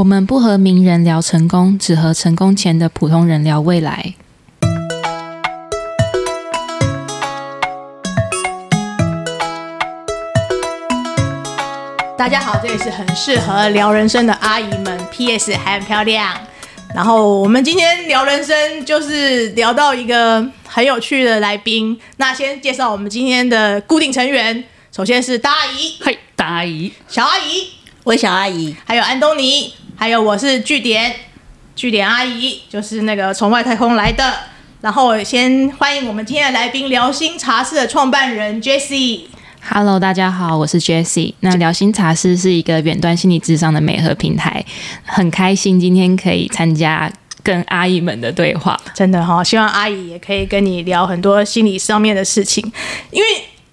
我们不和名人聊成功，只和成功前的普通人聊未来。大家好，这里是很适合聊人生的阿姨们，PS 还很漂亮。然后我们今天聊人生，就是聊到一个很有趣的来宾。那先介绍我们今天的固定成员，首先是大阿姨，嘿，大阿姨，小阿姨，我小阿姨，还有安东尼，还有我是据点，据点阿姨，就是那个从外太空来的。然后先欢迎我们今天的来宾，聊心茶室的创办人 Jessie。Hello，大家好，我是 Jessie。那聊心茶室是一个远端心理智商的美和平台，很开心今天可以参加跟阿姨们的对话。真的哈、哦，希望阿姨也可以跟你聊很多心理上面的事情。因为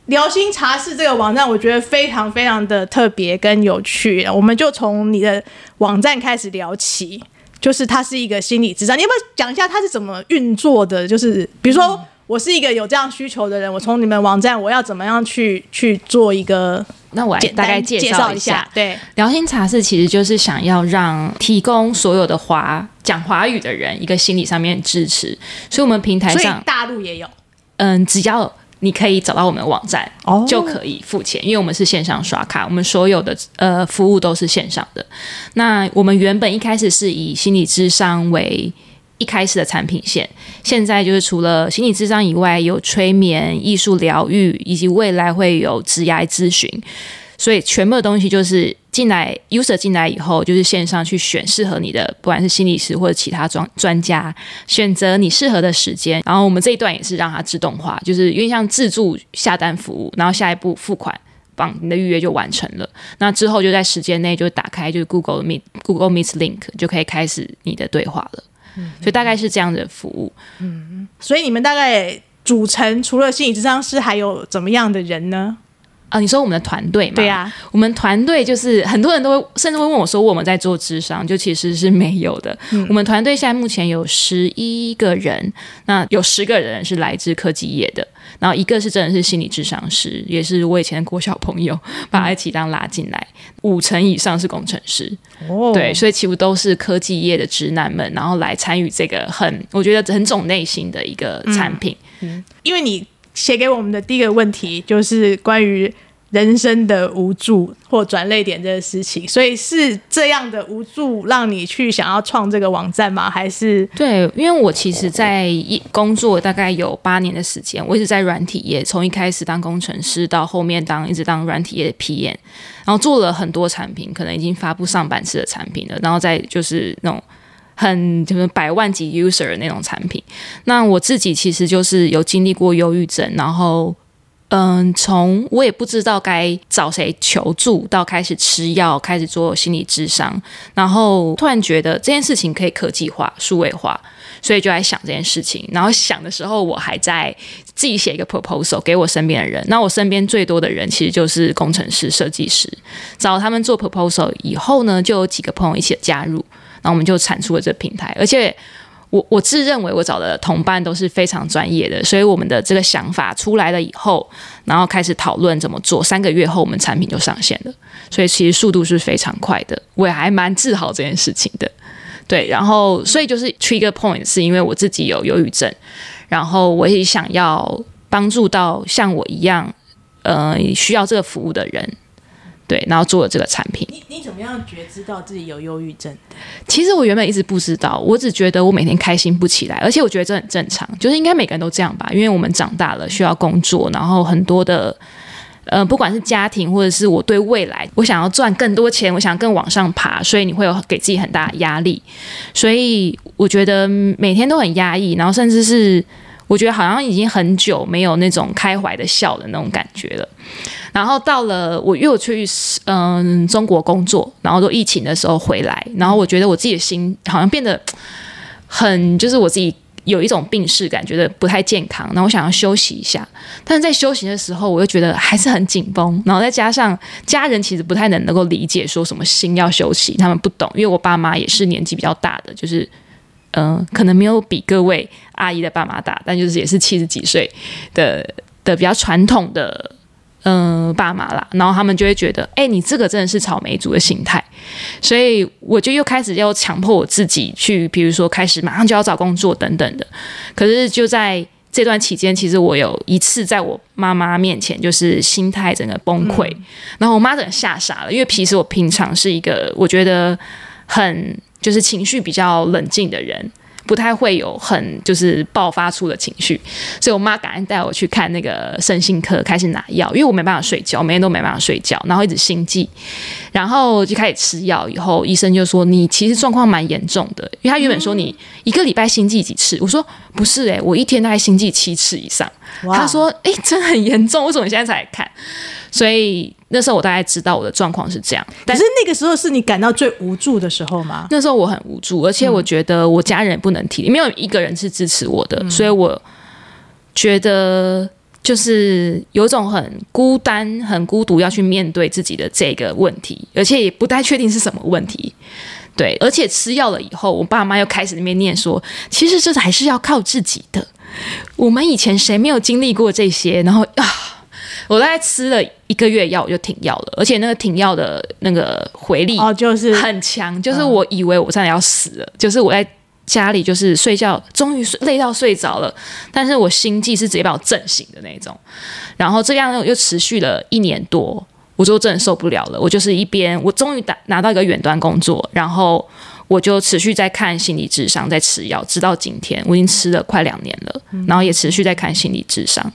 聊心茶室这个网站，我觉得非常非常的特别跟有趣。我们就从你的网站开始聊起，就是它是一个心理咨商，你要不要讲一下它是怎么运作的？就是比如说。嗯我是一个有这样需求的人，我从你们网站，我要怎么样去去做一个？那我来大概介绍一下。对，聊心茶室其实就是想要让提供所有的华讲华语的人一个心理上面支持，所以我们平台上大陆也有，嗯，只要你可以找到我们的网站，哦，就可以付钱，因为我们是线上刷卡，我们所有的呃服务都是线上的。那我们原本一开始是以心理智商为一开始的产品线，现在就是除了心理智商以外，有催眠、艺术疗愈，以及未来会有职涯咨询。所以全部的东西就是进来，user 进来以后，就是线上去选适合你的，不管是心理师或者其他专专家，选择你适合的时间。然后我们这一段也是让它自动化，就是因为像自助下单服务，然后下一步付款，帮你的预约就完成了。那之后就在时间内就打开就是 Google Meet、Google Meet Link 就可以开始你的对话了。嗯所以大概是这样的服务，嗯，所以你们大概组成除了心理咨商师，还有怎么样的人呢？啊，你说我们的团队嘛？对呀、啊，我们团队就是很多人都会甚至会问我说，我们在做智商，就其实是没有的。嗯、我们团队现在目前有十一个人，那有十个人是来自科技业的。然后一个是真的是心理智商师，也是我以前的国小朋友，把他一起当拉进来。五成以上是工程师，哦，对，所以几乎都是科技业的直男们，然后来参与这个很我觉得很种类型的一个产品。嗯，因为你写给我们的第一个问题就是关于。人生的无助或转泪点这个事情，所以是这样的无助让你去想要创这个网站吗？还是对，因为我其实，在一工作大概有八年的时间，我一直在软体业，从一开始当工程师，到后面当一直当软体业的 PM，然后做了很多产品，可能已经发布上百次的产品了，然后再就是那种很就是百万级 user 的那种产品。那我自己其实就是有经历过忧郁症，然后。嗯，从我也不知道该找谁求助，到开始吃药，开始做心理咨商，然后突然觉得这件事情可以科技化、数位化，所以就在想这件事情。然后想的时候，我还在自己写一个 proposal 给我身边的人。那我身边最多的人其实就是工程师、设计师，找他们做 proposal 以后呢，就有几个朋友一起加入，然后我们就产出了这个平台，而且。我我自认为我找的同伴都是非常专业的，所以我们的这个想法出来了以后，然后开始讨论怎么做，三个月后我们产品就上线了，所以其实速度是非常快的，我也还蛮自豪这件事情的。对，然后所以就是 trigger point 是因为我自己有忧郁症，然后我也想要帮助到像我一样，呃，需要这个服务的人。对，然后做了这个产品。你你怎么样觉知道自己有忧郁症？其实我原本一直不知道，我只觉得我每天开心不起来，而且我觉得这很正常，就是应该每个人都这样吧，因为我们长大了需要工作，然后很多的，呃，不管是家庭或者是我对未来，我想要赚更多钱，我想更往上爬，所以你会有给自己很大的压力，所以我觉得每天都很压抑，然后甚至是我觉得好像已经很久没有那种开怀的笑的那种感觉了。然后到了我又去嗯中国工作，然后都疫情的时候回来，然后我觉得我自己的心好像变得很，就是我自己有一种病识感，觉得不太健康。然后我想要休息一下，但是在休息的时候，我又觉得还是很紧绷。然后再加上家人其实不太能能够理解说什么心要休息，他们不懂，因为我爸妈也是年纪比较大的，就是嗯、呃，可能没有比各位阿姨的爸妈大，但就是也是七十几岁的的比较传统的。嗯、呃，爸妈啦，然后他们就会觉得，哎，你这个真的是草莓族的心态，所以我就又开始要强迫我自己去，比如说开始马上就要找工作等等的。可是就在这段期间，其实我有一次在我妈妈面前，就是心态整个崩溃，嗯、然后我妈整个吓傻了，因为其实我平常是一个我觉得很就是情绪比较冷静的人。不太会有很就是爆发出的情绪，所以我妈赶紧带我去看那个身心科，开始拿药，因为我没办法睡觉，每天都没办法睡觉，然后一直心悸，然后就开始吃药。以后医生就说你其实状况蛮严重的，因为他原本说你一个礼拜心悸几次，我说不是诶、欸，我一天大概心悸七次以上。他说诶，真的很严重，为什么你现在才来看？所以那时候我大概知道我的状况是这样，但是那个时候是你感到最无助的时候吗？那时候我很无助，而且我觉得我家人不能体，没有一个人是支持我的，嗯、所以我觉得就是有一种很孤单、很孤独要去面对自己的这个问题，而且也不太确定是什么问题。对，而且吃药了以后，我爸妈又开始那边念说，其实这还是要靠自己的。我们以前谁没有经历过这些？然后啊。我大概吃了一个月药，我就停药了，而且那个停药的那个回力哦，就是很强，就是我以为我真的要死了，就是我在家里就是睡觉，终于累到睡着了，但是我心悸是直接把我震醒的那种，然后这样又持续了一年多，我就真的受不了了，我就是一边我终于打拿到一个远端工作，然后我就持续在看心理智商，在吃药，直到今天我已经吃了快两年了，然后也持续在看心理智商。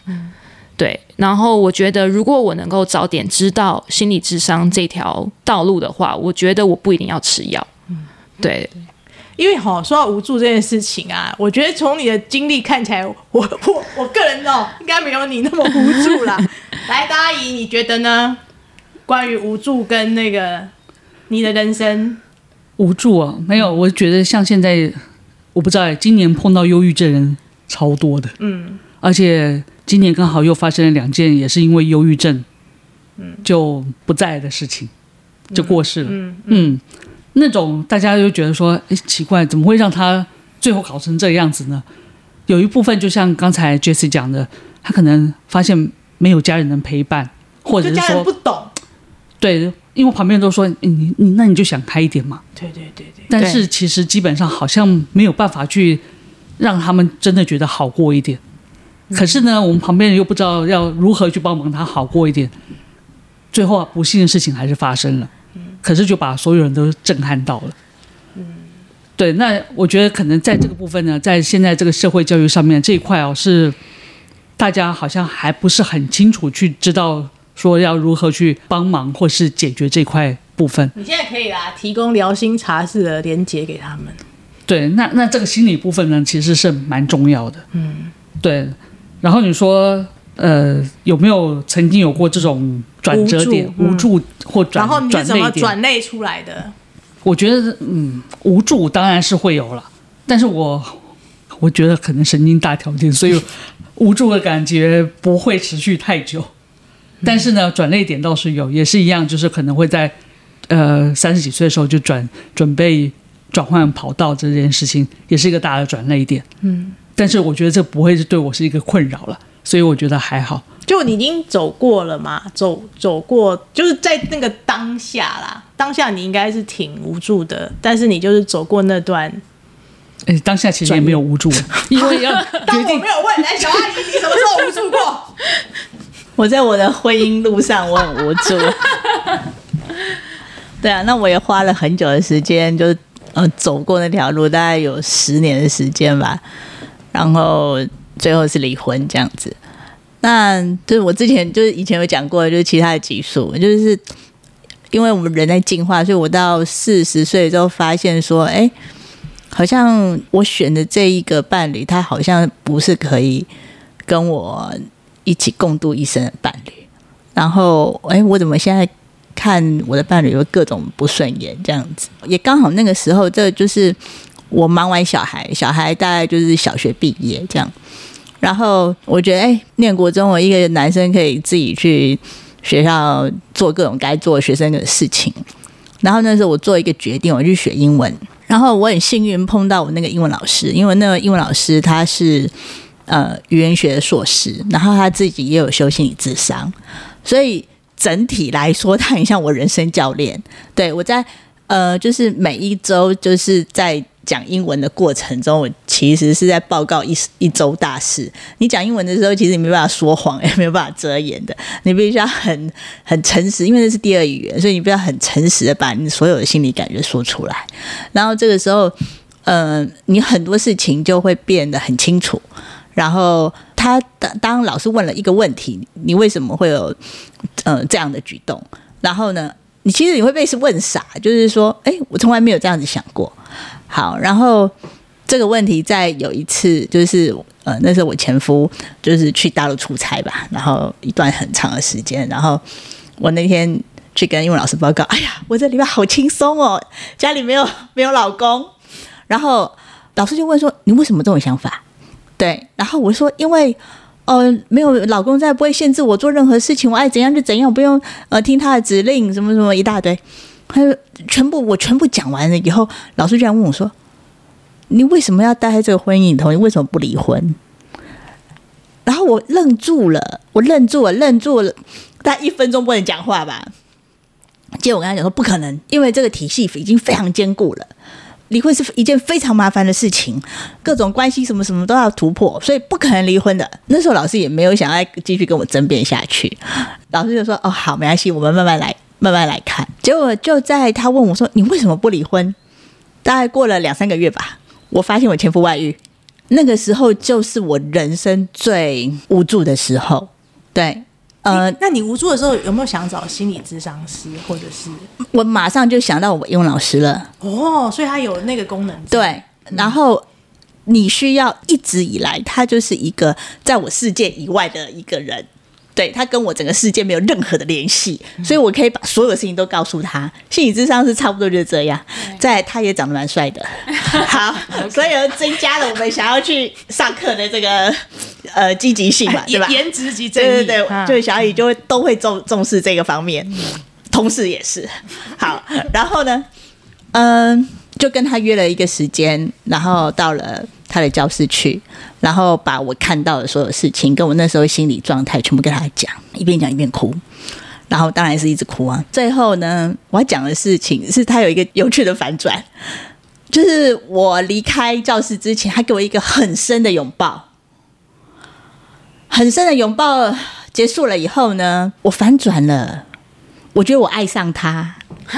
对，然后我觉得，如果我能够早点知道心理智商这条道路的话，我觉得我不一定要吃药。嗯，对，因为哈，说到无助这件事情啊，我觉得从你的经历看起来，我 我我个人哦，应该没有你那么无助啦。来，大阿姨，你觉得呢？关于无助跟那个你的人生无助啊，没有，我觉得像现在，我不知道，今年碰到忧郁症人超多的，嗯，而且。今年刚好又发生了两件，也是因为忧郁症，就不在的事情，就过世了。嗯，嗯，嗯，那种大家就觉得说，哎，奇怪，怎么会让他最后搞成这个样子呢？有一部分就像刚才 Jessie 讲的，他可能发现没有家人能陪伴，或者是说不懂。对，因为旁边人都说你你那你就想开一点嘛。对对对对。但是其实基本上好像没有办法去让他们真的觉得好过一点。可是呢，我们旁边人又不知道要如何去帮忙他好过一点，最后啊，不幸的事情还是发生了。可是就把所有人都震撼到了。对，那我觉得可能在这个部分呢，在现在这个社会教育上面这一块哦，是大家好像还不是很清楚去知道说要如何去帮忙或是解决这块部分。你现在可以啦，提供疗心茶室的连接给他们。对，那那这个心理部分呢，其实是蛮重要的。嗯，对。然后你说，呃，有没有曾经有过这种转折点，无助，无助或转？然后你是怎么转类出来的？我觉得，嗯，无助当然是会有了，但是我我觉得可能神经大条件，所以无助的感觉不会持续太久。但是呢，转泪点倒是有，也是一样，就是可能会在呃三十几岁的时候就转准备转换跑道这件事情，也是一个大的转泪点。嗯。但是我觉得这不会是对我是一个困扰了，所以我觉得还好。就你已经走过了嘛，走走过，就是在那个当下啦，当下你应该是挺无助的，但是你就是走过那段。哎，当下其实也没有无助，因为要 当我没有问来小阿姨，你什么时候无助过？我在我的婚姻路上我很无助。对啊，那我也花了很久的时间，就呃走过那条路，大概有十年的时间吧。然后最后是离婚这样子，那就是我之前就是以前有讲过，就是其他的激素，就是因为我们人在进化，所以我到四十岁之后发现说，哎，好像我选的这一个伴侣，他好像不是可以跟我一起共度一生的伴侣。然后，哎，我怎么现在看我的伴侣有各种不顺眼这样子？也刚好那个时候，这就是。我忙完小孩，小孩大概就是小学毕业这样，然后我觉得，哎，念国中，我一个男生可以自己去学校做各种该做学生的事情。然后那时候我做一个决定，我去学英文。然后我很幸运碰到我那个英文老师，因为那个英文老师他是呃语言学硕士，然后他自己也有修心理智商。所以整体来说，他很像我人生教练。对，我在呃，就是每一周就是在。讲英文的过程中，我其实是在报告一一周大事。你讲英文的时候，其实你没办法说谎，也没有办法遮掩的。你必须要很很诚实，因为那是第二语言，所以你必须要很诚实的把你所有的心理感觉说出来。然后这个时候，呃，你很多事情就会变得很清楚。然后他当当老师问了一个问题，你为什么会有呃这样的举动？然后呢，你其实你会被是问傻，就是说，哎，我从来没有这样子想过。好，然后这个问题在有一次，就是呃，那时候我前夫就是去大陆出差吧，然后一段很长的时间，然后我那天去跟英文老师报告，哎呀，我这礼拜好轻松哦，家里没有没有老公，然后老师就问说，你为什么这种想法？对，然后我说，因为呃，没有老公在，不会限制我做任何事情，我爱怎样就怎样，不用呃听他的指令，什么什么一大堆。他就全部我全部讲完了以后，老师居然问我说：“你为什么要待在这个婚姻里头？你为什么不离婚？”然后我愣住了，我愣住了，愣住了，大概一分钟不能讲话吧。结果我跟他讲说：“不可能，因为这个体系已经非常坚固了，离婚是一件非常麻烦的事情，各种关系什么什么都要突破，所以不可能离婚的。”那时候老师也没有想要继续跟我争辩下去，老师就说：“哦，好，没关系，我们慢慢来。”慢慢来看，结果就在他问我说：“你为什么不离婚？”大概过了两三个月吧，我发现我前夫外遇。那个时候就是我人生最无助的时候。对，呃，那你无助的时候有没有想找心理咨商师，或者是？我马上就想到我英文老师了。哦，所以他有那个功能。对，然后你需要一直以来，他就是一个在我世界以外的一个人。对，他跟我整个世界没有任何的联系，所以我可以把所有事情都告诉他。心理智商是差不多就是这样。再，他也长得蛮帅的，好，所以增加了我们想要去上课的这个呃积极性嘛，对吧？颜值即正义，对对对，就小雨就会都会重重视这个方面，同事也是。好，然后呢，嗯，就跟他约了一个时间，然后到了他的教室去。然后把我看到的所有事情，跟我那时候心理状态全部跟他讲，一边讲一边哭，然后当然是一直哭啊。最后呢，我要讲的事情是他有一个有趣的反转，就是我离开教室之前，他给我一个很深的拥抱，很深的拥抱结束了以后呢，我反转了，我觉得我爱上他。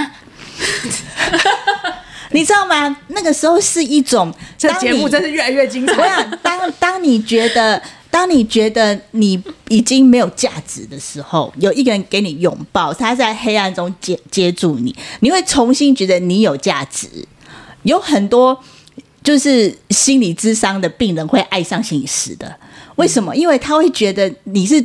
你知道吗？那个时候是一种，这节目真是越来越精彩。我想，当当你觉得，当你觉得你已经没有价值的时候，有一个人给你拥抱，他在黑暗中接接住你，你会重新觉得你有价值。有很多就是心理智商的病人会爱上心理师的，为什么？因为他会觉得你是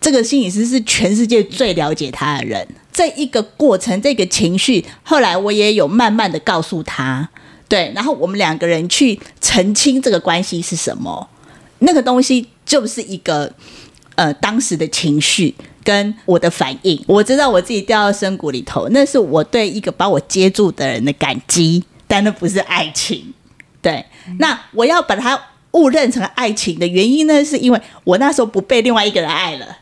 这个心理师，是全世界最了解他的人。这一个过程，这个情绪，后来我也有慢慢的告诉他，对，然后我们两个人去澄清这个关系是什么，那个东西就是一个呃当时的情绪跟我的反应，我知道我自己掉到深谷里头，那是我对一个把我接住的人的感激，但那不是爱情，对，那我要把它误认成爱情的原因呢，是因为我那时候不被另外一个人爱了，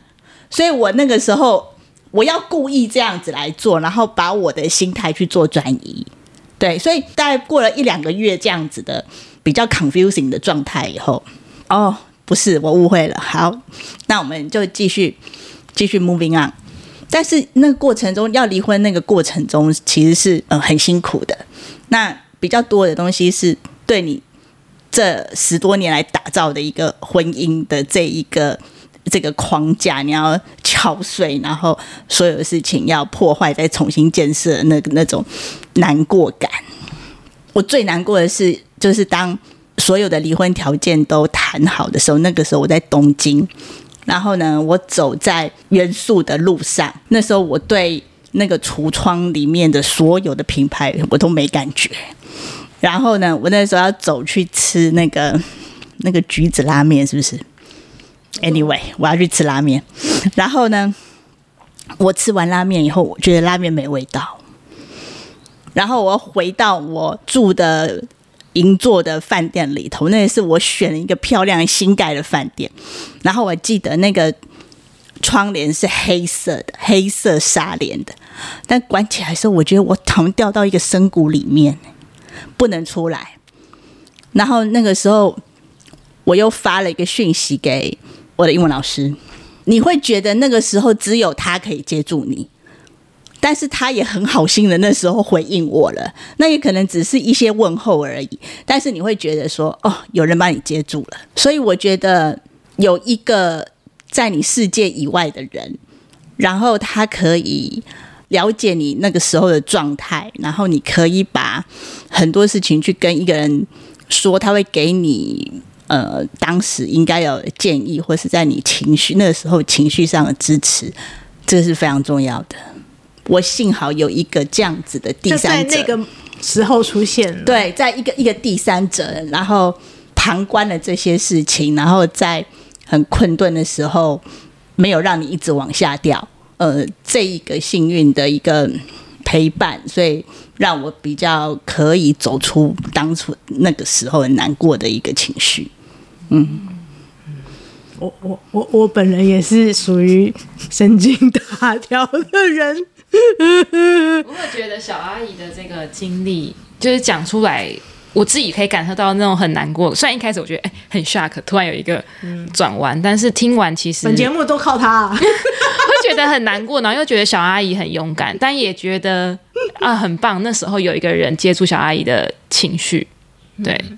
所以我那个时候。我要故意这样子来做，然后把我的心态去做转移，对，所以大概过了一两个月这样子的比较 confusing 的状态以后，哦，不是，我误会了，好，那我们就继续继续 moving on。但是那个过程中要离婚，那个过程中其实是呃很辛苦的。那比较多的东西是对你这十多年来打造的一个婚姻的这一个。这个框架你要敲碎，然后所有的事情要破坏，再重新建设，那那种难过感。我最难过的是，就是当所有的离婚条件都谈好的时候，那个时候我在东京，然后呢，我走在原宿的路上，那时候我对那个橱窗里面的所有的品牌我都没感觉。然后呢，我那时候要走去吃那个那个橘子拉面，是不是？Anyway，我要去吃拉面，然后呢，我吃完拉面以后，我觉得拉面没味道，然后我回到我住的银座的饭店里头，那也是我选了一个漂亮新盖的饭店，然后我记得那个窗帘是黑色的，黑色纱帘的，但关起来的时候，我觉得我好像掉到一个深谷里面，不能出来。然后那个时候，我又发了一个讯息给我的英文老师，你会觉得那个时候只有他可以接住你，但是他也很好心的那时候回应我了，那也可能只是一些问候而已，但是你会觉得说，哦，有人把你接住了，所以我觉得有一个。在你世界以外的人，然后他可以了解你那个时候的状态，然后你可以把很多事情去跟一个人说，他会给你呃当时应该有建议，或是在你情绪那个时候情绪上的支持，这是非常重要的。我幸好有一个这样子的第三者，在那个时候出现了，对，在一个一个第三者，然后旁观了这些事情，然后在。很困顿的时候，没有让你一直往下掉，呃，这一个幸运的一个陪伴，所以让我比较可以走出当初那个时候很难过的一个情绪。嗯，我我我我本人也是属于神经大条的人，我会觉得小阿姨的这个经历，就是讲出来。我自己可以感受到那种很难过，虽然一开始我觉得哎、欸、很 shock，突然有一个转弯，嗯、但是听完其实本节目都靠她、啊，会觉得很难过，然后又觉得小阿姨很勇敢，但也觉得啊很棒。那时候有一个人接住小阿姨的情绪，对、嗯、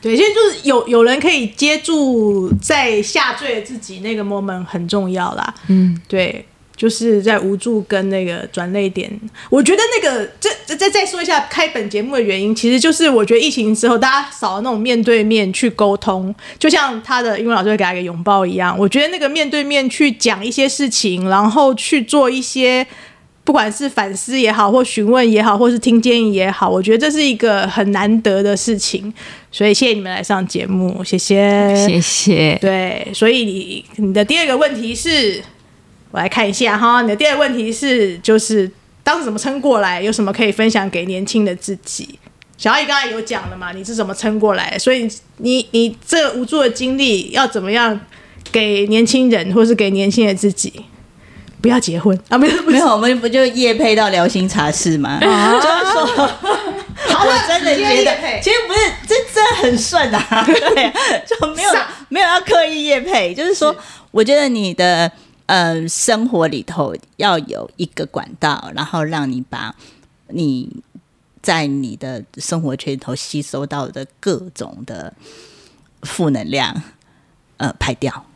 对，现在就是有有人可以接住在下坠自己那个 moment 很重要啦。嗯，对。就是在无助跟那个转泪点，我觉得那个这再再说一下开本节目的原因，其实就是我觉得疫情之后大家少了那种面对面去沟通，就像他的英文老师会给他一个拥抱一样，我觉得那个面对面去讲一些事情，然后去做一些不管是反思也好，或询问也好，或是听建议也好，我觉得这是一个很难得的事情，所以谢谢你们来上节目，谢谢，谢谢，对，所以你你的第二个问题是。我来看一下哈，你的第二个问题是，就是当时怎么撑过来？有什么可以分享给年轻的自己？小阿姨刚才有讲了嘛，你是怎么撑过来？所以你你这无助的经历要怎么样给年轻人，或是给年轻的自己？不要结婚啊？没有没有，我们不就夜配到聊心茶室吗？啊、就是说，好我真的觉得，其实不是，这真的很顺啊，对，就没有没有要刻意夜配，就是说，是我觉得你的。呃，生活里头要有一个管道，然后让你把你在你的生活圈里头吸收到的各种的负能量，呃，排掉。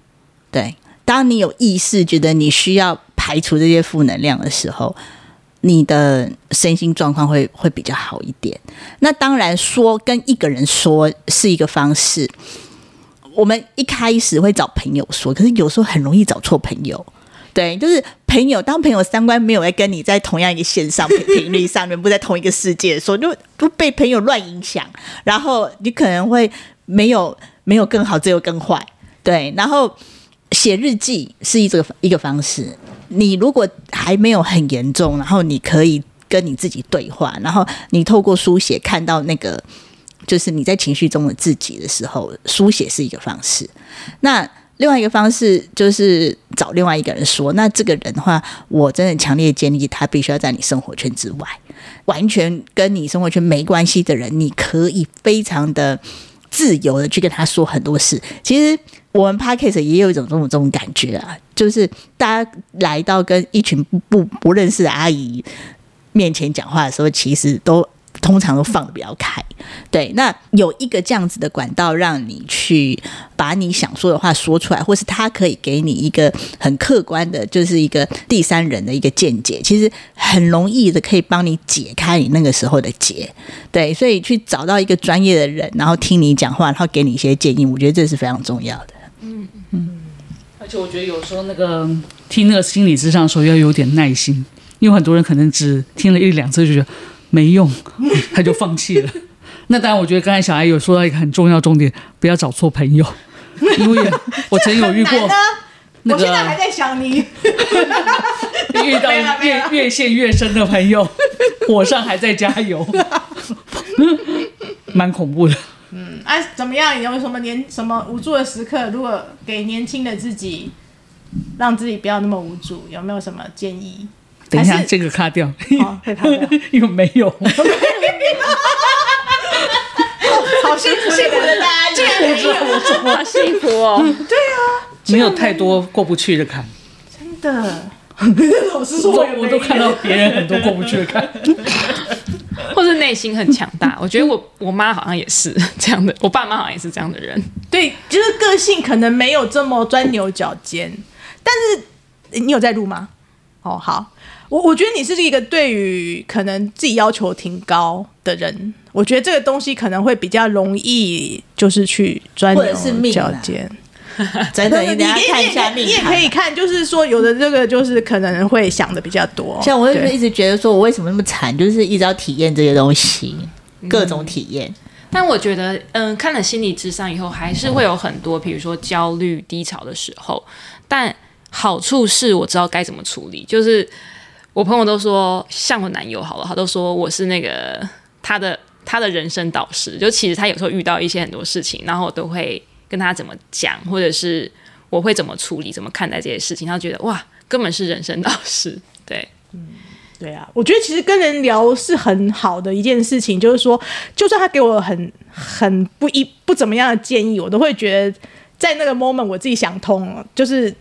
对，当你有意识觉得你需要排除这些负能量的时候，你的身心状况会会比较好一点。那当然说跟一个人说是一个方式。我们一开始会找朋友说，可是有时候很容易找错朋友。对，就是朋友，当朋友三观没有在跟你在同样一个线上频率上面，不在同一个世界的时候，就就被朋友乱影响，然后你可能会没有没有更好，只有更坏。对，然后写日记是一个一个方式。你如果还没有很严重，然后你可以跟你自己对话，然后你透过书写看到那个。就是你在情绪中的自己的时候，书写是一个方式。那另外一个方式就是找另外一个人说。那这个人的话，我真的强烈建议他必须要在你生活圈之外，完全跟你生活圈没关系的人，你可以非常的自由的去跟他说很多事。其实我们 Podcast 也有一种这种这种感觉啊，就是大家来到跟一群不不不认识的阿姨面前讲话的时候，其实都。通常都放得比较开，对。那有一个这样子的管道，让你去把你想说的话说出来，或是他可以给你一个很客观的，就是一个第三人的一个见解，其实很容易的可以帮你解开你那个时候的结。对，所以去找到一个专业的人，然后听你讲话，然后给你一些建议，我觉得这是非常重要的。嗯嗯。而且我觉得有时候那个听那个心理智商的时候要有点耐心，因为很多人可能只听了一两次就觉得。没用，他就放弃了。那当然，我觉得刚才小孩有说到一个很重要重点，不要找错朋友。因为我曾有遇过，我现在还在想你，遇到越越陷越深的朋友，火上还在加油，蛮恐怖的。嗯，哎、啊，怎么样？有什么年什么无助的时刻？如果给年轻的自己让自己不要那么无助？有没有什么建议？等一下，是这个卡掉，哦，可以卡掉。因为没有。好幸福，幸福的大家，竟然没有，好幸福哦！没有太多过不去的坎。真的。老师说我都看到别人很多过不去的坎。或是内心很强大，我觉得我我妈好像也是 这样的，我爸妈好像也是这样的人。对，就是个性可能没有这么钻牛角尖，但是你有在录吗？哦，好，我我觉得你是一个对于可能自己要求挺高的人，我觉得这个东西可能会比较容易，就是去钻牛角尖。真的，你等下看一下你也可以看，就是说有的这个就是可能会想的比较多。像我就一直觉得说，我为什么那么惨，就是一直要体验这些东西，各种体验。但我觉得，嗯，看了心理智商以后，还是会有很多，比如说焦虑、低潮的时候。但好处是我知道该怎么处理。就是我朋友都说，像我男友好了，他都说我是那个他的他的人生导师。就其实他有时候遇到一些很多事情，然后我都会。跟他怎么讲，或者是我会怎么处理、怎么看待这些事情，他觉得哇，根本是人生导师。对，嗯，对啊，我觉得其实跟人聊是很好的一件事情，就是说，就算他给我很很不一不怎么样的建议，我都会觉得在那个 moment 我自己想通了，就是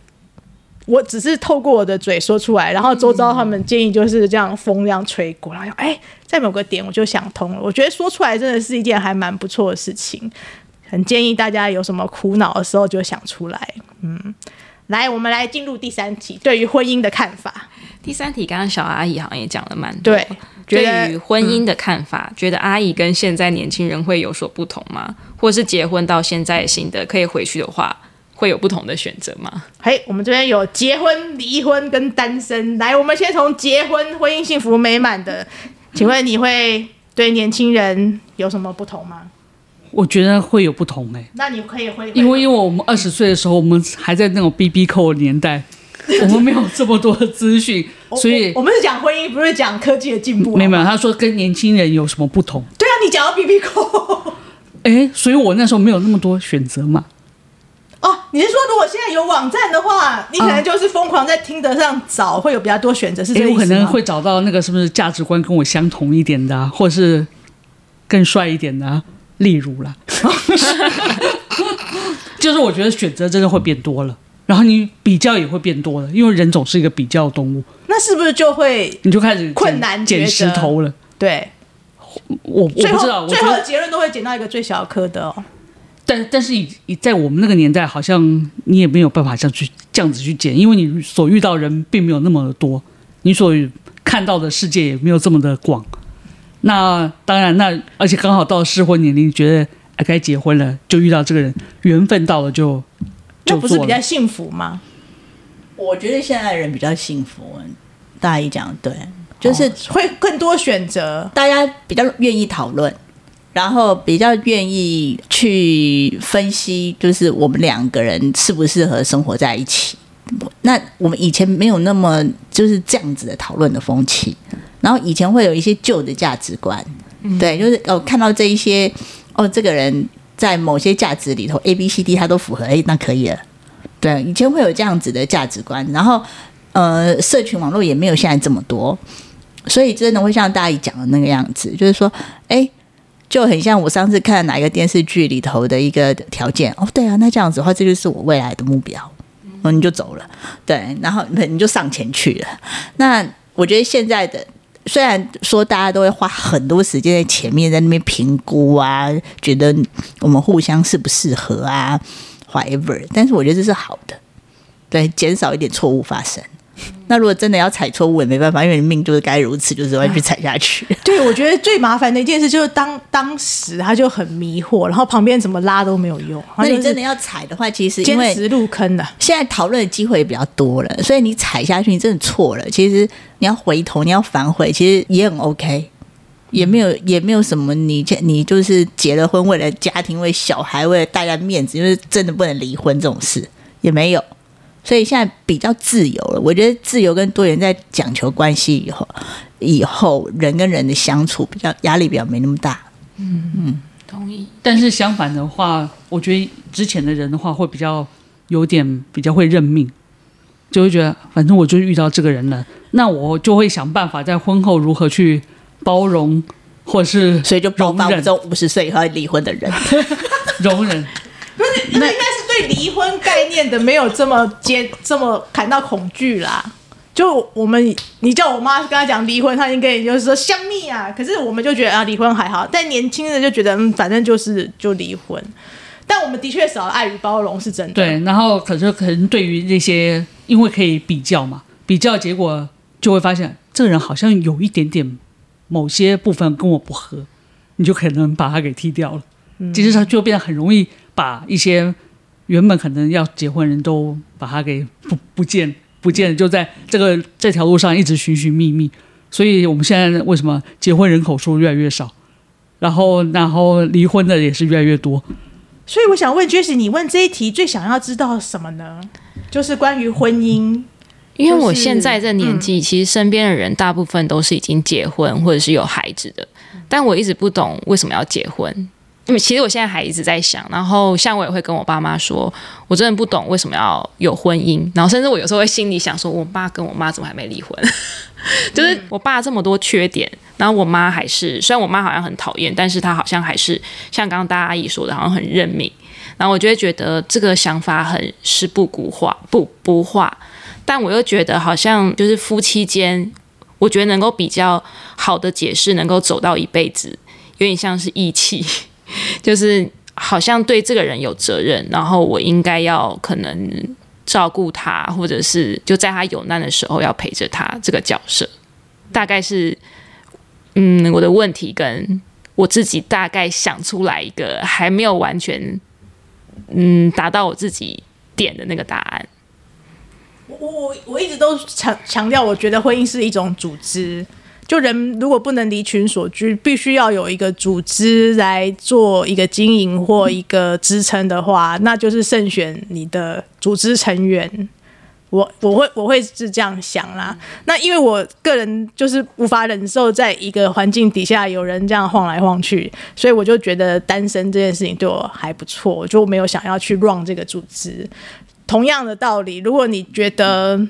我只是透过我的嘴说出来，然后周遭他们建议就是这样风这样吹过，然后哎，在某个点我就想通了。我觉得说出来真的是一件还蛮不错的事情。很建议大家有什么苦恼的时候就想出来。嗯，来，我们来进入第三题，对于婚姻的看法。第三题，刚刚小阿姨好像也讲了蛮多。对，对于婚姻的看法，觉得阿姨跟现在年轻人会有所不同吗？或是结婚到现在新的可以回去的话，会有不同的选择吗？嘿，我们这边有结婚、离婚跟单身。来，我们先从结婚，婚姻幸福美满的，请问你会对年轻人有什么不同吗？我觉得会有不同哎、欸，那你可以会因为因为我们二十岁的时候，我们还在那种 BB Call 的年代，我们没有这么多的资讯，所以我，我们是讲婚姻，不是讲科技的进步。没有没有，他说跟年轻人有什么不同？对啊，你讲到 BB Call，哎，所以我那时候没有那么多选择嘛。哦，你是说如果现在有网站的话，你可能就是疯狂在听得上找，会有比较多选择，是这个意思吗？我可能会找到那个是不是价值观跟我相同一点的、啊，或是更帅一点的、啊。例如啦，就是我觉得选择真的会变多了，然后你比较也会变多了，因为人总是一个比较动物。那是不是就会你就开始困难捡石头了？对，我我不知道，最后的结论都会捡到一个最小颗的哦。但但是以在我们那个年代，好像你也没有办法这样去这样子去捡，因为你所遇到人并没有那么的多，你所看到的世界也没有这么的广。那当然，那而且刚好到适婚年龄，觉得哎该结婚了，就遇到这个人，缘分到了就就。那不是比较幸福吗？我觉得现在的人比较幸福，大姨讲对，就是会更多选择，大家比较愿意讨论，然后比较愿意去分析，就是我们两个人适不适合生活在一起。那我们以前没有那么就是这样子的讨论的风气。然后以前会有一些旧的价值观，嗯、对，就是哦，看到这一些哦，这个人在某些价值里头 A、B、C、D 他都符合，哎，那可以了。对，以前会有这样子的价值观，然后呃，社群网络也没有现在这么多，所以真的会像大姨讲的那个样子，就是说，哎，就很像我上次看哪一个电视剧里头的一个条件哦，对啊，那这样子的话，这就是我未来的目标，嗯，你就走了，对，然后你就上前去了。那我觉得现在的。虽然说大家都会花很多时间在前面，在那边评估啊，觉得我们互相适不适合啊，whatever，但是我觉得这是好的，对，减少一点错误发生。那如果真的要踩错误也没办法，因为你命就是该如此，就是会去踩下去。对，我觉得最麻烦的一件事就是当当时他就很迷惑，然后旁边怎么拉都没有用。那你真的要踩的话，其实因为坚持入坑的，现在讨论的机会也比较多了，所以你踩下去，你真的错了。其实你要回头，你要反悔，其实也很 OK，也没有也没有什么你。你你就是结了婚，为了家庭，为小孩，为了大家面子，因为真的不能离婚这种事也没有。所以现在比较自由了，我觉得自由跟多元在讲求关系以后，以后人跟人的相处比较压力比较没那么大。嗯嗯，同意。但是相反的话，我觉得之前的人的话会比较有点比较会认命，就会觉得反正我就遇到这个人了，那我就会想办法在婚后如何去包容，或是所以就包容这种五十岁以后离婚的人，容忍。不是，那应该是对离婚概念的没有这么接这么感到恐惧啦。就我们，你叫我妈跟她讲离婚，她应该也就是说相蜜啊。可是我们就觉得啊，离婚还好。但年轻人就觉得，嗯，反正就是就离婚。但我们的确少了爱与包容，是真的。对，然后可是可能对于那些，因为可以比较嘛，比较结果就会发现，这个人好像有一点点某些部分跟我不合，你就可能把他给踢掉了。嗯，其实他就变得很容易把一些原本可能要结婚人都把他给不不见。不见，就在这个这条路上一直寻寻觅觅，所以我们现在为什么结婚人口数越来越少，然后然后离婚的也是越来越多。所以我想问 Jessie，你问这一题最想要知道什么呢？就是关于婚姻，因为我现在这年纪，其实身边的人大部分都是已经结婚或者是有孩子的，但我一直不懂为什么要结婚。因为其实我现在还一直在想，然后像我也会跟我爸妈说，我真的不懂为什么要有婚姻，然后甚至我有时候会心里想说，我爸跟我妈怎么还没离婚？就是我爸这么多缺点，然后我妈还是，虽然我妈好像很讨厌，但是她好像还是像刚刚大阿姨说的，好像很认命。然后我就会觉得这个想法很是不古话不不化，但我又觉得好像就是夫妻间，我觉得能够比较好的解释，能够走到一辈子，有点像是义气。就是好像对这个人有责任，然后我应该要可能照顾他，或者是就在他有难的时候要陪着他这个角色，大概是嗯，我的问题跟我自己大概想出来一个还没有完全嗯达到我自己点的那个答案。我我我一直都强强调，我觉得婚姻是一种组织。就人如果不能离群所居，必须要有一个组织来做一个经营或一个支撑的话，那就是慎选你的组织成员。我我会我会是这样想啦。那因为我个人就是无法忍受在一个环境底下有人这样晃来晃去，所以我就觉得单身这件事情对我还不错，我就没有想要去 run 这个组织。同样的道理，如果你觉得。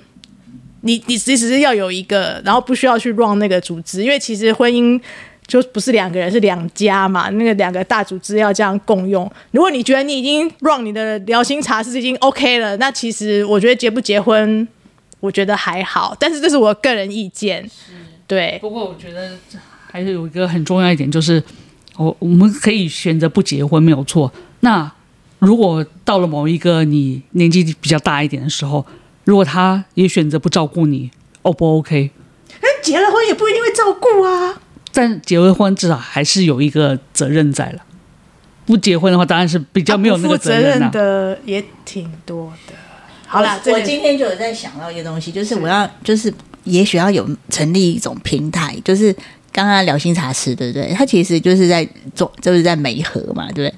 你你其实是要有一个，然后不需要去 run 那个组织，因为其实婚姻就不是两个人，是两家嘛。那个两个大组织要这样共用。如果你觉得你已经 run 你的聊心茶室已经 OK 了，那其实我觉得结不结婚，我觉得还好。但是这是我个人意见。对。不过我觉得还是有一个很重要一点，就是我我们可以选择不结婚没有错。那如果到了某一个你年纪比较大一点的时候。如果他也选择不照顾你，O、哦、不 OK？那结了婚也不一定会照顾啊。但结了婚至少还是有一个责任在了。不结婚的话，当然是比较没有那个责任、啊、责任的也挺多的。好了，我今天就有在想到一个东西，就是我要，就是也许要有成立一种平台，就是刚刚聊新茶室，对不对？他其实就是在做，就是在媒合嘛，对不对？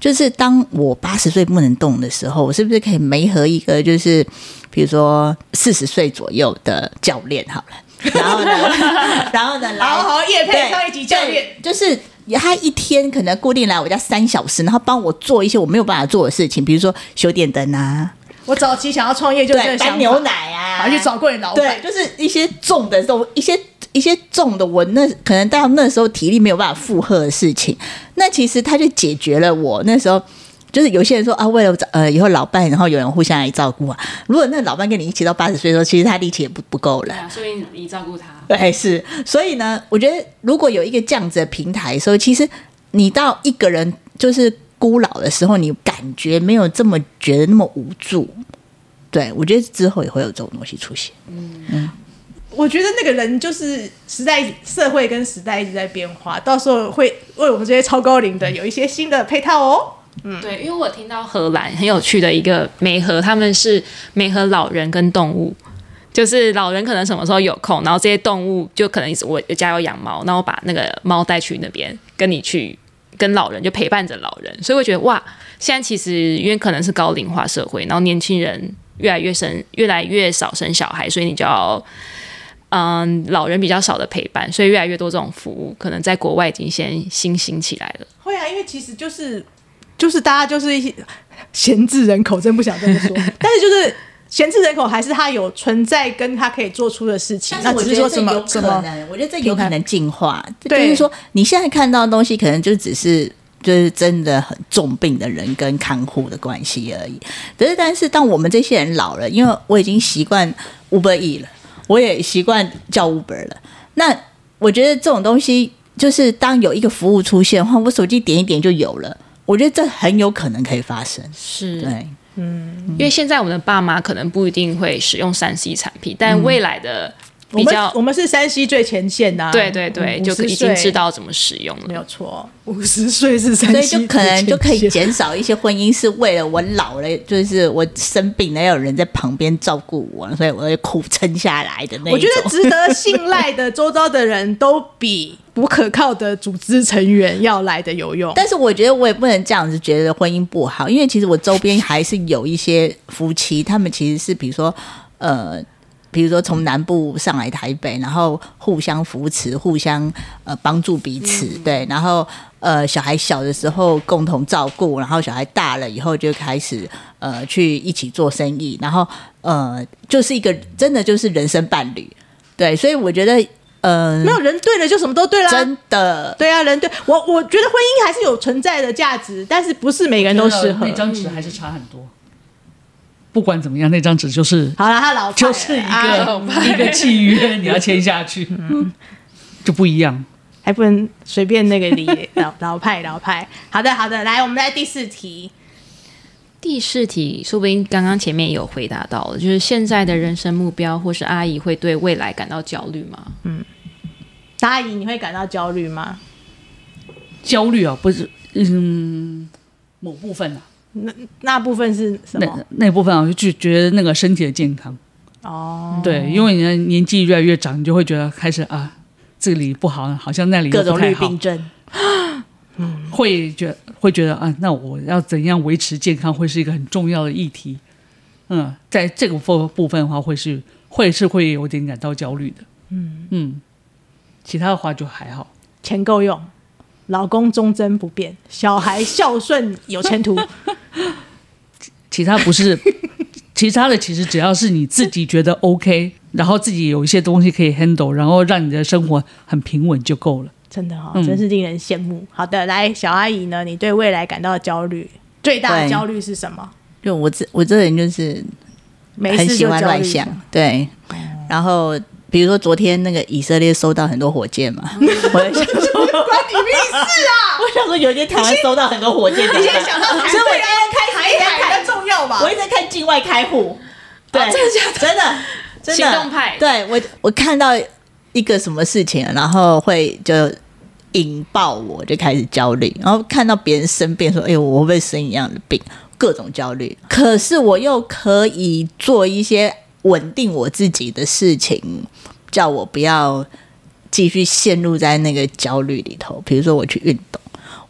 就是当我八十岁不能动的时候，我是不是可以媒合一个，就是比如说四十岁左右的教练好了，然后呢，然后呢，好好业配上一级教练，就是他一天可能固定来我家三小时，然后帮我做一些我没有办法做的事情，比如说修电灯啊。我早期想要创业，就是搬牛奶啊，还去找过人老板，对，就是一些重的都一些。一些重的，我那可能到那时候体力没有办法负荷的事情，那其实他就解决了我那时候就是有些人说啊，为了呃以后老伴，然后有人互相来照顾啊。如果那老伴跟你一起到八十岁的时候，其实他力气也不不够了。所以你照顾他。对，是。所以呢，我觉得如果有一个这样子的平台的时候，其实你到一个人就是孤老的时候，你感觉没有这么觉得那么无助。对，我觉得之后也会有这种东西出现。嗯嗯。我觉得那个人就是时代、社会跟时代一直在变化，到时候会为我们这些超高龄的有一些新的配套哦。嗯，对，因为我听到荷兰很有趣的一个媒合，他们是媒合老人跟动物，就是老人可能什么时候有空，然后这些动物就可能我家有养猫，那我把那个猫带去那边跟你去跟老人就陪伴着老人，所以我觉得哇，现在其实因为可能是高龄化社会，然后年轻人越来越生越来越少生小孩，所以你就要。嗯，老人比较少的陪伴，所以越来越多这种服务，可能在国外已经先新兴起来了。会啊，因为其实就是就是大家就是一些闲置人口，真不想这么说，但是就是闲置人口还是他有存在跟他可以做出的事情，那只是说怎么怎么，我觉得这有可能进化。对，就是说你现在看到的东西，可能就只是就是真的很重病的人跟看护的关系而已。可是，但是当我们这些人老了，因为我已经习惯 Uber Eats 了，我也习惯叫 Uber 了。那我觉得这种东西，就是当有一个服务出现的话，我手机点一点就有了。我觉得这很有可能可以发生。是，对。嗯，因为现在我们的爸妈可能不一定会使用三 C 产品，但未来的比较，我们，我们是山西最前线的，啊，对对对，就已经知道怎么使用了，没有错。五十岁是山西所以就可能就可以减少一些婚姻，是为了我老了，就是我生病了要有人在旁边照顾我，所以我会苦撑下来的那种。我觉得值得信赖的周遭的人都比不可靠的组织成员要来的有用。但是我觉得我也不能这样子觉得婚姻不好，因为其实我周边还是有一些夫妻，他们其实是比如说呃。比如说从南部上来台北，然后互相扶持，互相呃帮助彼此，嗯、对，然后呃小孩小的时候共同照顾，然后小孩大了以后就开始呃去一起做生意，然后呃就是一个真的就是人生伴侣，对，所以我觉得呃没有人对了就什么都对了，真的，对啊，人对我我觉得婚姻还是有存在的价值，但是不是每个人都适合，那张纸还是差很多。不管怎么样，那张纸就是好了，他老就是一个、啊、一个契约，你要签下去，嗯、就不一样，还不能随便那个理 老老派老派。好的好的，来，我们来第四题。第四题，说不定刚刚前面有回答到了，就是现在的人生目标，或是阿姨会对未来感到焦虑吗？嗯，大阿姨，你会感到焦虑吗？焦虑啊，不是，嗯，某部分啊。那那部分是什么？那那部分我就觉得那个身体的健康哦，对，因为你的年纪越来越长，你就会觉得开始啊，这里不好，好像那里各种绿病症，嗯，会觉会觉得啊，那我要怎样维持健康，会是一个很重要的议题。嗯，在这个部部分的话，会是会是会有点感到焦虑的。嗯嗯，其他的话就还好，钱够用。老公忠贞不变，小孩孝顺有前途。其他不是，其他的其实只要是你自己觉得 OK，然后自己有一些东西可以 handle，然后让你的生活很平稳就够了。真的哈、哦，真是令人羡慕。嗯、好的，来，小阿姨呢？你对未来感到焦虑，最大的焦虑是什么？就我这我这人就是很喜欢乱想，对。然后比如说昨天那个以色列收到很多火箭嘛，我在想说。关你屁事啊！我想说，有一天台湾收到很多火箭，你现在想到台，所以我今天开台海比较重要吧？我一直在看境外开户，对？真的，真的行动派。对我，我看到一个什么事情，然后会就引爆我，就开始焦虑。然后看到别人生病，说：“哎呦，我会不会生一样的病？”各种焦虑。可是我又可以做一些稳定我自己的事情，叫我不要。继续陷入在那个焦虑里头，比如说我去运动。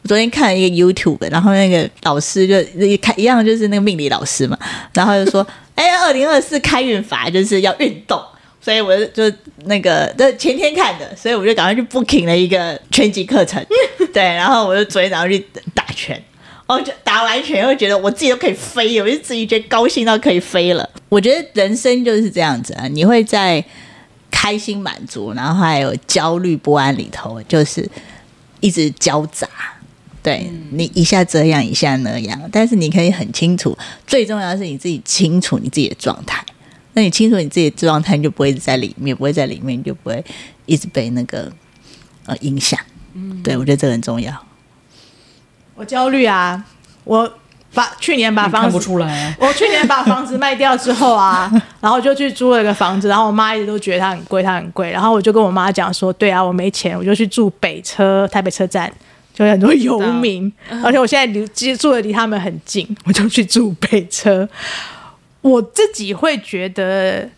我昨天看了一个 YouTube，然后那个老师就一开一样，就是那个命理老师嘛，然后就说：“ 哎，二零二四开运法就是要运动。”所以我就就那个就前天看的，所以我就赶快去 booking 了一个拳击课程。对，然后我就昨天早上去打拳，哦，就打完拳又觉得我自己都可以飞，我就自己觉得高兴到可以飞了。我觉得人生就是这样子啊，你会在。开心满足，然后还有焦虑不安里头，就是一直交杂。对、嗯、你一下这样，一下那样，但是你可以很清楚，最重要的是你自己清楚你自己的状态。那你清楚你自己的状态，你就不会在里面，不会在里面，你就不会一直被那个呃影响。嗯，对我觉得这个很重要。我焦虑啊，我。把去年把房子，看不出来啊，我去年把房子卖掉之后啊，然后就去租了一个房子，然后我妈一直都觉得它很贵，它很贵，然后我就跟我妈讲说，对啊，我没钱，我就去住北车，台北车站，就有很多游民，而且我现在离住的离他们很近，我就去住北车。我自己会觉得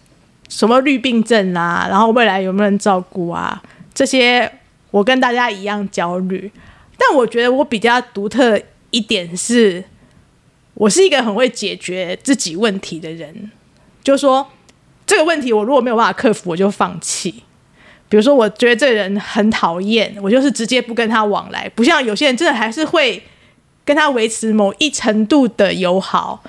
什么绿病症啊，然后未来有没有人照顾啊，这些我跟大家一样焦虑，但我觉得我比较独特一点是。我是一个很会解决自己问题的人，就说这个问题我如果没有办法克服，我就放弃。比如说，我觉得这个人很讨厌，我就是直接不跟他往来。不像有些人真的还是会跟他维持某一程度的友好。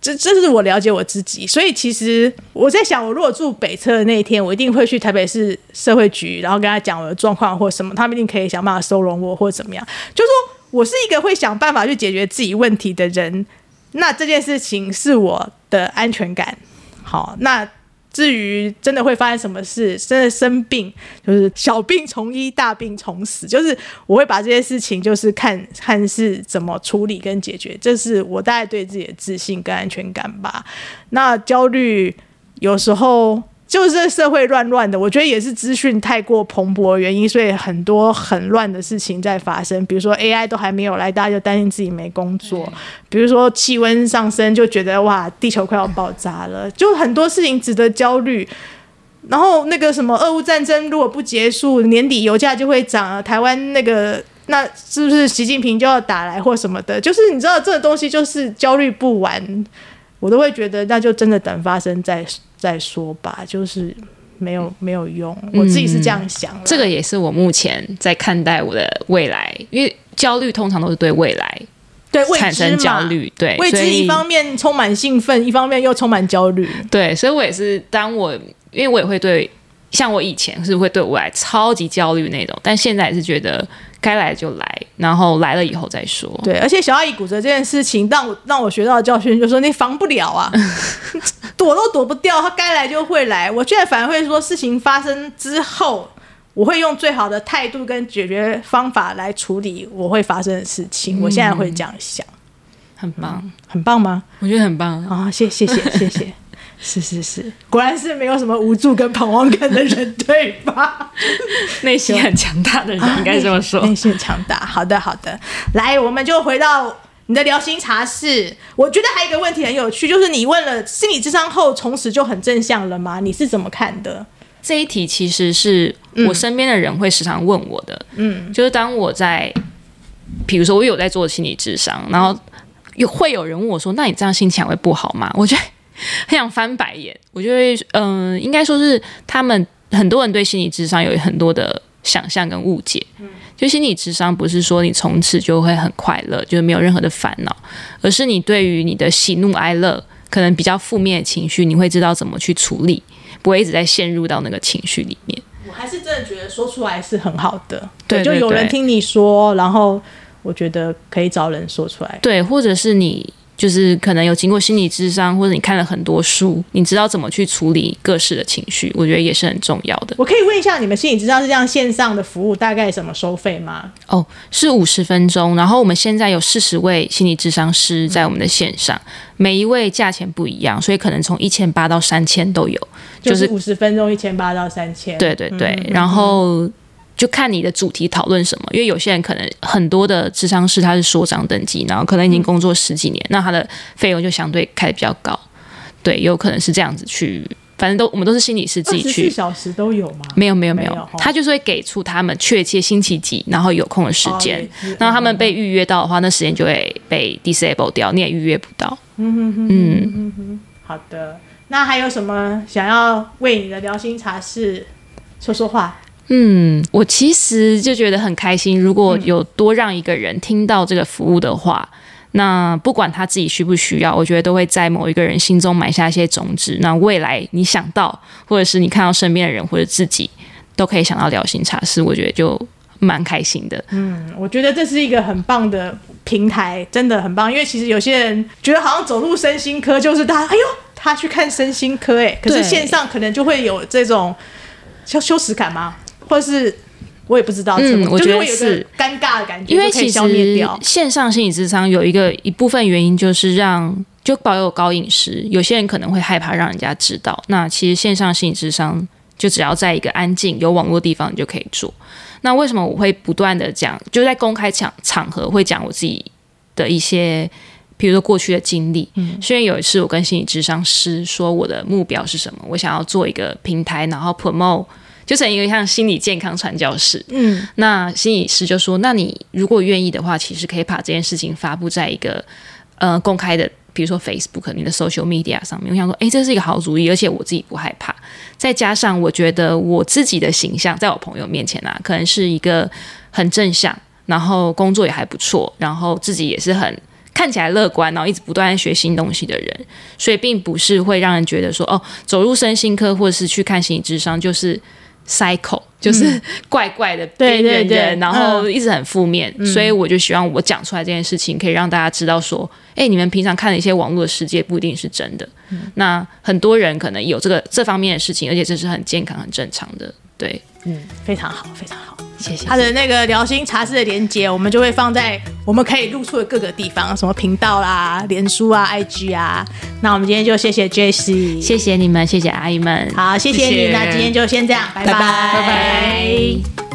这这是我了解我自己，所以其实我在想，我如果住北侧的那一天，我一定会去台北市社会局，然后跟他讲我的状况或什么，他们一定可以想办法收容我或者怎么样。就是说我是一个会想办法去解决自己问题的人，那这件事情是我的安全感。好，那。至于真的会发生什么事，真的生病，就是小病从医，大病从死，就是我会把这些事情，就是看看是怎么处理跟解决，这是我大概对自己的自信跟安全感吧。那焦虑有时候。就是这社会乱乱的，我觉得也是资讯太过蓬勃的原因，所以很多很乱的事情在发生。比如说 AI 都还没有来，大家就担心自己没工作；比如说气温上升，就觉得哇，地球快要爆炸了，就很多事情值得焦虑。然后那个什么俄乌战争如果不结束，年底油价就会涨了。台湾那个那是不是习近平就要打来或什么的？就是你知道这个东西就是焦虑不完，我都会觉得那就真的等发生再再说吧，就是没有没有用，我自己是这样想、嗯。这个也是我目前在看待我的未来，因为焦虑通常都是对未来对产生焦虑，对未知一方面充满兴奋，一方面又充满焦虑。对，所以我也是，当我因为我也会对，像我以前是会对未来超级焦虑那种，但现在也是觉得。该来就来，然后来了以后再说。对，而且小阿姨骨折这件事情，让我 让我学到的教训就是说，你防不了啊，躲都躲不掉，他该来就会来。我现在反而会说，事情发生之后，我会用最好的态度跟解决方法来处理我会发生的事情。嗯、我现在会这样想，很棒、嗯，很棒吗？我觉得很棒啊！谢谢谢谢谢。是是是，果然是没有什么无助跟彷徨感的人，对吧？内心很强大的人，应该这么说。内心很强大。好的好的，来，我们就回到你的聊心茶室。我觉得还有一个问题很有趣，就是你问了心理智商后，从此就很正向了吗？你是怎么看的？这一题其实是我身边的人会时常问我的。嗯，就是当我在，比如说我有在做心理智商，然后有会有人问我说：“那你这样心情会不好吗？”我觉得。很想翻白眼，我觉得，嗯、呃，应该说是他们很多人对心理智商有很多的想象跟误解。嗯，就心理智商不是说你从此就会很快乐，就是没有任何的烦恼，而是你对于你的喜怒哀乐，可能比较负面的情绪，你会知道怎么去处理，不会一直在陷入到那个情绪里面。我还是真的觉得说出来是很好的，对，就有人听你说，然后我觉得可以找人说出来，对，或者是你。就是可能有经过心理智商，或者你看了很多书，你知道怎么去处理各式的情绪，我觉得也是很重要的。我可以问一下，你们心理智商是这样线上的服务，大概怎么收费吗？哦，是五十分钟，然后我们现在有四十位心理智商师在我们的线上，嗯、每一位价钱不一样，所以可能从一千八到三千都有，就是五十分钟一千八到三千。对对对，嗯、然后。就看你的主题讨论什么，因为有些人可能很多的智商师他是所长等级，然后可能已经工作十几年，嗯、那他的费用就相对开的比较高。对，有可能是这样子去，反正都我们都是心理师自己去。四小时都有吗？没有没有没有，没有他就是会给出他们确切星期几，然后有空的时间。哦、然后他们被预约到的话，那时间就会被 disable 掉，你也预约不到。嗯哼哼嗯哼哼。好的，那还有什么想要为你的疗心茶室说说话？嗯，我其实就觉得很开心。如果有多让一个人听到这个服务的话，嗯、那不管他自己需不需要，我觉得都会在某一个人心中埋下一些种子。那未来你想到，或者是你看到身边的人或者自己，都可以想到聊心茶室，我觉得就蛮开心的。嗯，我觉得这是一个很棒的平台，真的很棒。因为其实有些人觉得好像走入身心科就是他，哎呦，他去看身心科，哎，可是线上可能就会有这种羞羞耻感吗？或是我也不知道，嗯，我觉得是尴尬的感觉，因为其实线上心理智商有一个一部分原因就是让就保有高隐私，有些人可能会害怕让人家知道。那其实线上心理智商就只要在一个安静有网络的地方，你就可以做。那为什么我会不断的讲，就在公开场场合会讲我自己的一些，比如说过去的经历。嗯，虽然有一次我跟心理智商师说我的目标是什么，我想要做一个平台，然后 promote。就成一个像心理健康传教士，嗯，那心理师就说，那你如果愿意的话，其实可以把这件事情发布在一个呃公开的，比如说 Facebook 你的 social media 上面。我想说，诶，这是一个好主意，而且我自己不害怕。再加上我觉得我自己的形象在我朋友面前啊，可能是一个很正向，然后工作也还不错，然后自己也是很看起来乐观，然后一直不断学新东西的人，所以并不是会让人觉得说哦，走入身心科或者是去看心理智商就是。Cycle 就是怪怪的边缘人，然后一直很负面，嗯、所以我就希望我讲出来这件事情，可以让大家知道说，哎、欸，你们平常看的一些网络的世界不一定是真的。嗯、那很多人可能有这个这方面的事情，而且这是很健康、很正常的。对，嗯，非常好，非常好。谢谢。他的那个聊心茶室的连接，我们就会放在我们可以露出的各个地方，什么频道啦、脸书啊、IG 啊。那我们今天就谢谢 Jessie，谢谢你们，谢谢阿姨们，好，谢谢你。那今天就先这样，拜拜，拜拜。拜拜。